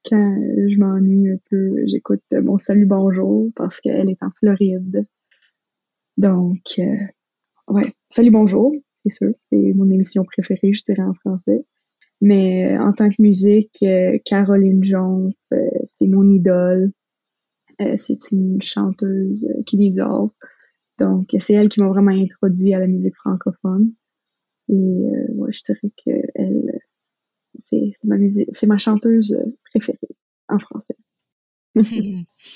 quand je m'ennuie un peu, j'écoute mon salut bonjour parce qu'elle est en Floride. Donc, euh, ouais, salut bonjour, c'est sûr, c'est mon émission préférée, je dirais en français. Mais euh, en tant que musique, euh, Caroline Jonf, c'est mon idole. c'est une chanteuse qui vit dehors. Donc, c'est elle qui m'a vraiment introduit à la musique francophone. Et ouais, je dirais qu'elle c'est ma musique, c'est ma chanteuse préférée en français.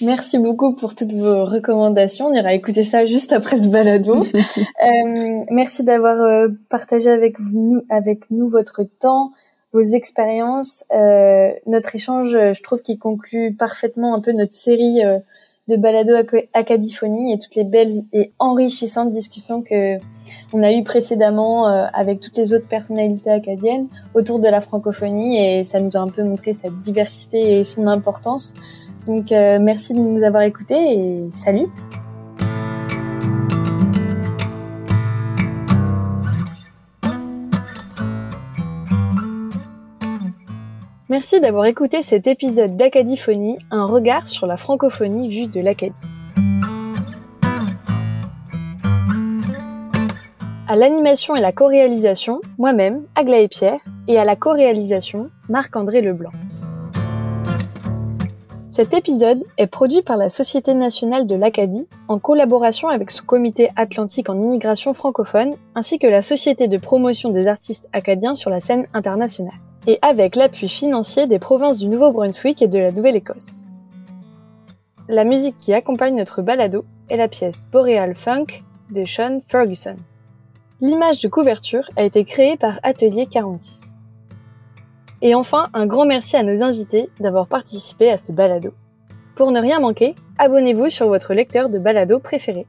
Merci beaucoup pour toutes vos recommandations. On ira écouter ça juste après ce balado. euh, merci d'avoir euh, partagé avec nous, avec nous votre temps, vos expériences, euh, notre échange. Je trouve qu'il conclut parfaitement un peu notre série euh, de balado Acadiphonie et toutes les belles et enrichissantes discussions que on a eu précédemment euh, avec toutes les autres personnalités acadiennes autour de la francophonie et ça nous a un peu montré sa diversité et son importance. Donc euh, merci de nous avoir écoutés et salut Merci d'avoir écouté cet épisode d'Acadiphonie, un regard sur la francophonie vue de l'Acadie. À l'animation et la co-réalisation, moi-même, Aglaé Pierre, et à la co-réalisation, Marc-André Leblanc. Cet épisode est produit par la Société nationale de l'Acadie en collaboration avec son comité atlantique en immigration francophone ainsi que la Société de promotion des artistes acadiens sur la scène internationale et avec l'appui financier des provinces du Nouveau-Brunswick et de la Nouvelle-Écosse. La musique qui accompagne notre balado est la pièce Boreal Funk de Sean Ferguson. L'image de couverture a été créée par Atelier 46. Et enfin, un grand merci à nos invités d'avoir participé à ce balado. Pour ne rien manquer, abonnez-vous sur votre lecteur de balado préféré.